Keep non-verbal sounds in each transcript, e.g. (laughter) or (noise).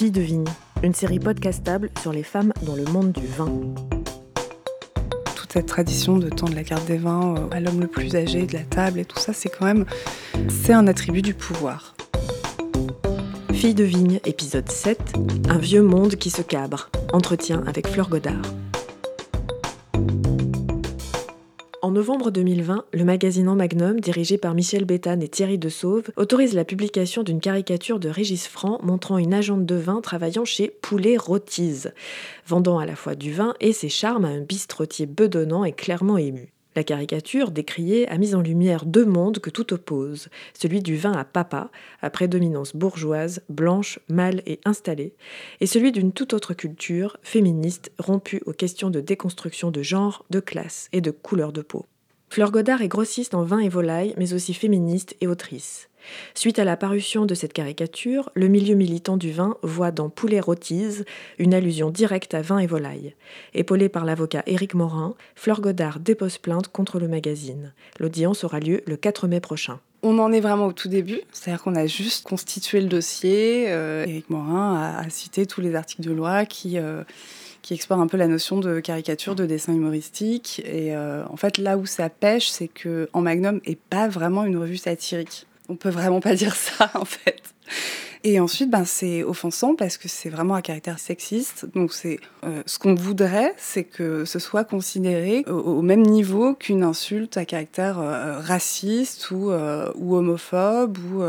Fille de vigne, une série podcastable sur les femmes dans le monde du vin. Toute cette tradition de tendre la carte des vins euh, à l'homme le plus âgé de la table et tout ça, c'est quand même c'est un attribut du pouvoir. Fille de vigne, épisode 7, un vieux monde qui se cabre. Entretien avec Fleur Godard. En novembre 2020, le magazine En Magnum, dirigé par Michel Béthane et Thierry De Sauve, autorise la publication d'une caricature de Régis Franc montrant une agente de vin travaillant chez Poulet Rotise, vendant à la fois du vin et ses charmes à un bistrotier bedonnant et clairement ému. La caricature décriée a mis en lumière deux mondes que tout oppose, celui du vin à papa, à prédominance bourgeoise, blanche, mâle et installée, et celui d'une toute autre culture, féministe, rompue aux questions de déconstruction de genre, de classe et de couleur de peau. Fleur Godard est grossiste en vin et volaille, mais aussi féministe et autrice. Suite à la parution de cette caricature, le milieu militant du vin voit dans Poulet rôtise une allusion directe à vin et volaille. Épaulée par l'avocat Éric Morin, Fleur Godard dépose plainte contre le magazine. L'audience aura lieu le 4 mai prochain. On en est vraiment au tout début, c'est-à-dire qu'on a juste constitué le dossier. Euh, Éric Morin a, cité tous les articles de loi qui, euh, qui explorent un peu la notion de caricature, de dessin humoristique. Et euh, en fait, là où ça pêche, c'est que En Magnum n'est pas vraiment une revue satirique. On peut vraiment pas (laughs) dire ça, en fait. Et ensuite, ben, c'est offensant parce que c'est vraiment un caractère sexiste. Donc, c'est euh, ce qu'on voudrait, c'est que ce soit considéré au, même niveau qu'une insulte à caractère euh, raciste ou, ou, homophobe ou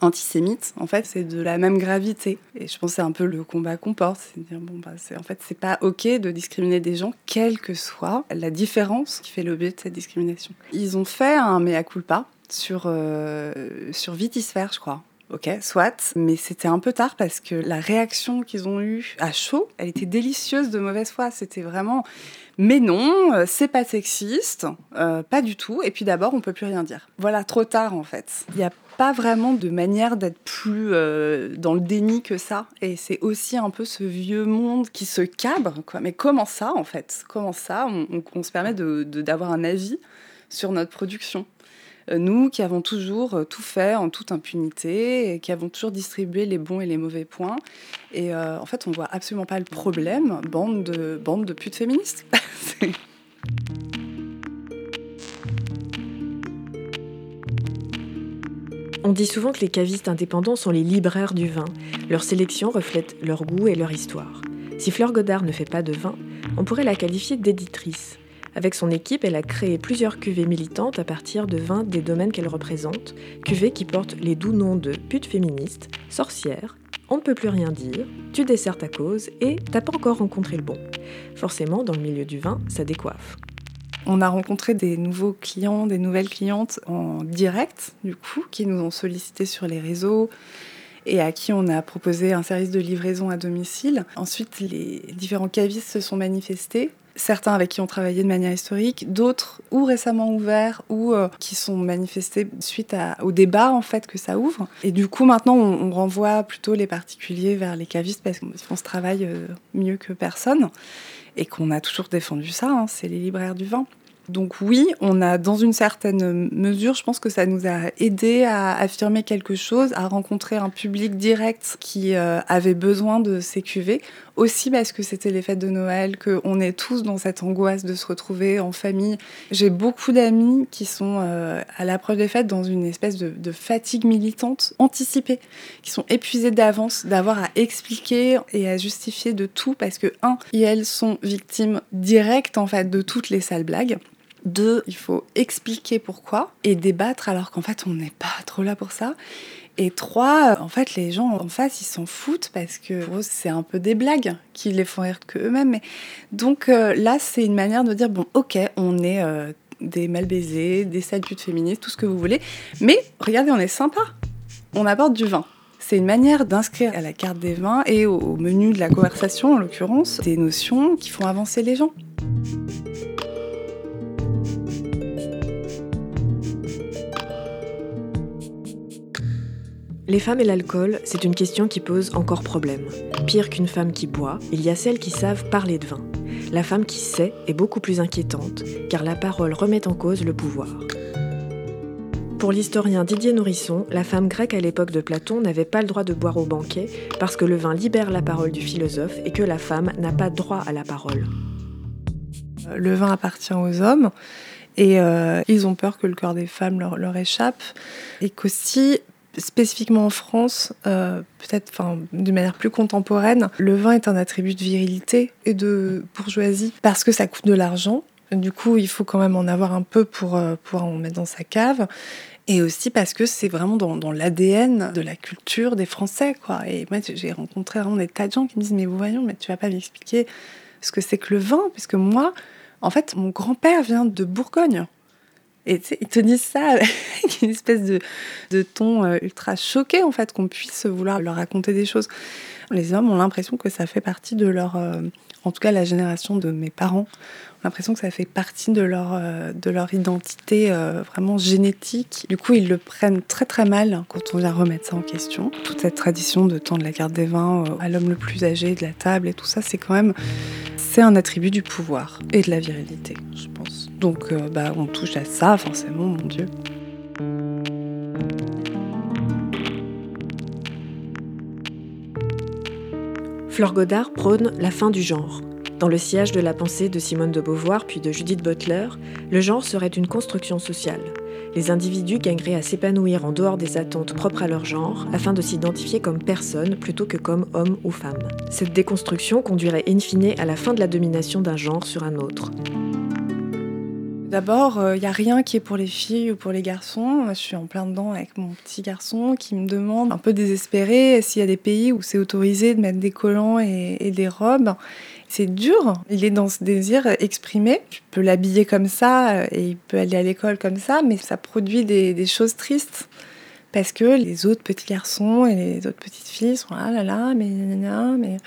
antisémite. En fait, c'est de la même gravité. Et je pense que c'est un peu le combat qu'on porte, c'est dire bon, bah, en fait, c'est pas ok de discriminer des gens, quelle que soit la différence qui fait l'objet de cette discrimination. Ils ont fait un mea culpa sur, euh, sur Vitisphère, je crois. Ok, soit, mais c'était un peu tard parce que la réaction qu'ils ont eue à chaud, elle était délicieuse de mauvaise foi. C'était vraiment, mais non, euh, c'est pas sexiste, euh, pas du tout. Et puis d'abord, on peut plus rien dire. Voilà, trop tard en fait. Il n'y a pas vraiment de manière d'être plus dans le déni que ça. Et c'est aussi un peu ce vieux monde qui se cabre. Quoi. Mais comment ça en fait? Comment ça on, se permet d'avoir de, un avis sur notre production? euh, nous qui avons toujours euh, tout fait en toute impunité, qui avons toujours distribué les bons et les mauvais points. Et euh, en fait, on voit absolument pas le problème, bande de, bande de putes féministes. (laughs) On dit souvent que les cavistes indépendants sont les libraires du vin. Leur sélection reflète leur goût et leur histoire. Si Fleur Godard ne fait pas de vin, on pourrait la qualifier d'éditrice. Avec son équipe, elle a créé plusieurs cuvées militantes à partir de 20 des domaines qu'elle représente, cuvées qui portent les doux noms de pute féministe, sorcière, on ne peut plus rien dire, tu desserres ta cause et t'as pas encore rencontré le bon. Forcément, dans le milieu du vin, ça décoiffe. On a rencontré des nouveaux clients, des nouvelles clientes en direct, du coup, qui nous ont sollicité sur les réseaux et à qui on a proposé un service de livraison à domicile. Ensuite, les différents cavistes se sont manifestés certains avec qui on travaillait de manière historique, d'autres ou récemment ouverts ou euh, qui sont manifestés suite au débat en fait que ça ouvre. Et du coup maintenant on, renvoie plutôt les particuliers vers les cavistes parce qu'on se travaille euh, mieux que personne et qu'on a toujours défendu ça, hein, c'est les libraires du vin. Donc oui, on a dans une certaine mesure, je pense que ça nous a aidé à affirmer quelque chose, à rencontrer un public direct qui euh, avait besoin de ces cuvées. Aussi parce que c'était les fêtes de Noël, qu'on est tous dans cette angoisse de se retrouver en famille. J'ai beaucoup d'amis qui sont euh, à l'approche des fêtes dans une espèce de, fatigue militante anticipée, qui sont épuisés d'avance d'avoir à expliquer et à justifier de tout parce que, un, elles sont victimes directes en fait de toutes les sales blagues. Deux, il faut expliquer pourquoi et débattre alors qu'en fait on n'est pas trop là pour ça. Et trois, en fait les gens en face ils s'en foutent parce que c'est un peu des blagues qui les font rire que eux-mêmes. Mais... Donc euh, là c'est une manière de dire bon ok on est euh, des mal baisés, des sales putes féministes, tout ce que vous voulez. Mais regardez on est sympa. On apporte du vin. C'est une manière d'inscrire à la carte des vins et au menu de la conversation, en l'occurrence, des notions qui font avancer les gens. Les femmes et l'alcool, c'est une question qui pose encore problème. Pire qu'une femme qui boit, il y a celles qui savent parler de vin. La femme qui sait est beaucoup plus inquiétante, car la parole remet en cause le pouvoir. Pour l'historien Didier Nourisson, la femme grecque à l'époque de Platon n'avait pas le droit de boire au banquet parce que le vin libère la parole du philosophe et que la femme n'a pas droit à la parole. Le vin appartient aux hommes et euh, ils ont peur que le corps des femmes leur, leur échappe et qu'aussi spécifiquement en France, euh, peut-être de manière plus contemporaine, le vin est un attribut de virilité et de bourgeoisie parce que ça coûte de l'argent. Du coup, il faut quand même en avoir un peu pour euh, pouvoir en mettre dans sa cave. Et aussi parce que c'est vraiment dans, l'ADN de la culture des Français, quoi. Et moi, j'ai rencontré vraiment des tas de gens qui me disent, mais voyons, mais tu vas pas m'expliquer ce que c'est que le vin, puisque moi, en fait, mon grand-père vient de Bourgogne. Et ils te disent ça avec (laughs) une espèce de, ton euh, ultra choqué, en fait, qu'on puisse vouloir leur raconter des choses. Les hommes ont l'impression que ça fait partie de leur. Euh, en tout cas, la génération de mes parents ont l'impression que ça fait partie de leur, euh, de leur identité vraiment génétique. Du coup, ils le prennent très très mal quand on vient remettre ça en question. Toute cette tradition de de la garde des vins à l'homme le plus âgé de la table et tout ça, c'est quand même c'est un attribut du pouvoir et de la virilité, je pense. Donc euh, bah, on touche à ça forcément, mon Dieu. Fleur Godard prône la fin du genre. Dans le sillage de la pensée de Simone de Beauvoir puis de Judith Butler, le genre serait une construction sociale les individus gagneraient à s'épanouir en dehors des attentes propres à leur genre afin de s'identifier comme personne plutôt que comme homme ou femme. Cette déconstruction conduirait in fine à la fin de la domination d'un genre sur un autre. D'abord, il euh, n'y a rien qui est pour les filles ou pour les garçons. je suis en plein dedans avec mon petit garçon qui me demande, un peu désespéré, s'il y a des pays où c'est autorisé de mettre des collants et des robes. C'est dur, il est dans ce désir exprimé. Tu peux l'habiller comme ça euh, et il peut aller à l'école comme ça, mais ça produit des, choses tristes. Parce que les autres petits garçons et les autres petites filles sont là, là, là, mais, mais...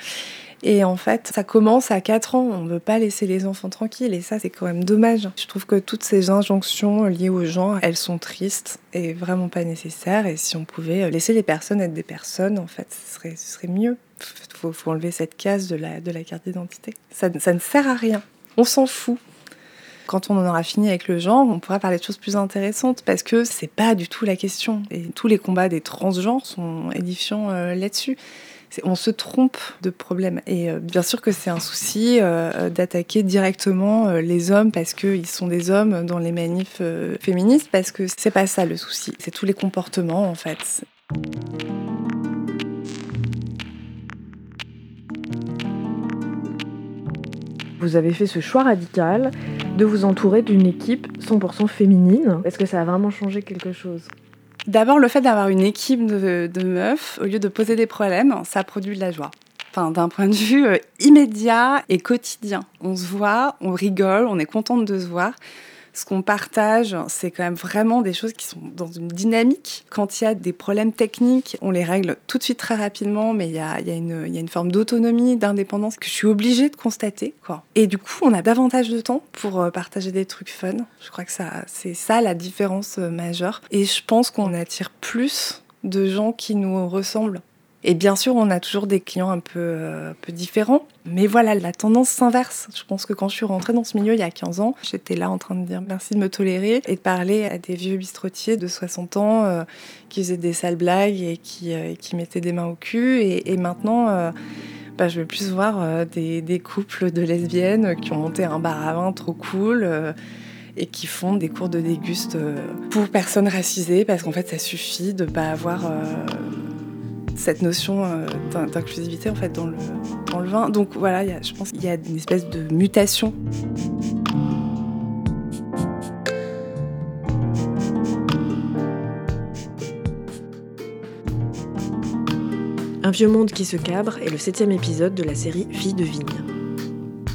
Et en fait, ça commence à 4 ans. On ne veut pas laisser les enfants tranquilles. Et ça, c'est quand même dommage. Je trouve que toutes ces injonctions liées aux gens, elles sont tristes et vraiment pas nécessaires. Et si on pouvait laisser les personnes être des personnes, en fait, ce serait, mieux. Il faut, enlever cette case de la, carte d'identité. Ça, ça ne sert à rien. On s'en fout. Quand on en aura fini avec le genre, on pourra parler de choses plus intéressantes parce que c'est pas du tout la question. Et tous les combats des transgenres sont édifiants euh, là-dessus on se trompe de problème. Et euh, bien sûr que c'est un souci euh, d'attaquer directement euh, les hommes parce qu'ils sont des hommes dans les manifs féministes, parce que c'est pas ça le souci. C'est tous les comportements en fait. Vous avez fait ce choix radical de vous entourer d'une équipe 100% féminine. Est-ce que ça a vraiment changé quelque chose? D'abord, le fait d'avoir une équipe de, meufs, au lieu de poser des problèmes, ça produit de la joie. Enfin, d'un point de vue euh, immédiat et quotidien. On se voit, on rigole, on est contente de se voir ce qu'on partage, c'est quand même vraiment des choses qui sont dans une dynamique. Quand il y a des problèmes techniques, on les règle tout de suite très rapidement, mais il y a, une, forme d'autonomie, d'indépendance que je suis obligée de constater. Et du coup, on a davantage de temps pour euh, partager des trucs fun. Je crois que ça, c'est ça la différence euh, majeure. Et je pense qu'on attire plus de gens qui nous ressemblent et bien sûr, on a toujours des clients un peu, euh, peu différents. Mais voilà, la tendance s'inverse. Je pense que quand je suis rentrée dans ce milieu il y a 15 ans, j'étais là en train de dire merci de me tolérer et de parler à des vieux bistrotiers de 60 ans euh, qui faisaient des sales blagues et qui, euh, qui mettaient des mains au cul. Et, maintenant, bah, je vais plus voir des, couples de lesbiennes qui ont monté un bar à vin trop cool et qui font des cours de déguste pour personnes racisées parce qu'en fait ça suffit de pas avoir cette notion euh, d'inclusivité en fait dans le, dans le vin. Donc voilà, je pense qu'il y a une espèce de mutation. Un vieux monde qui se cabre est le septième épisode de la série Fille de vigne.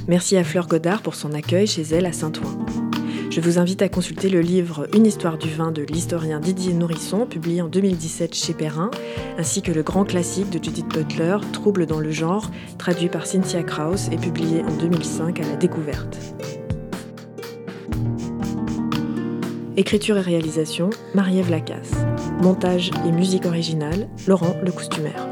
Merci à Fleur Godard pour son accueil chez elle à Saint-Ouen. Je vous invite à consulter le livre Une histoire du vin de l'historien Didier Nourisson, publié en 2017 chez Perrin, ainsi que le grand classique de Judith Butler, Trouble dans le genre, traduit par Cynthia Kraus et publié en 2005 à la découverte. Écriture et réalisation, Marie-Ève Lacasse. Montage et musique originale, Laurent le costumaire.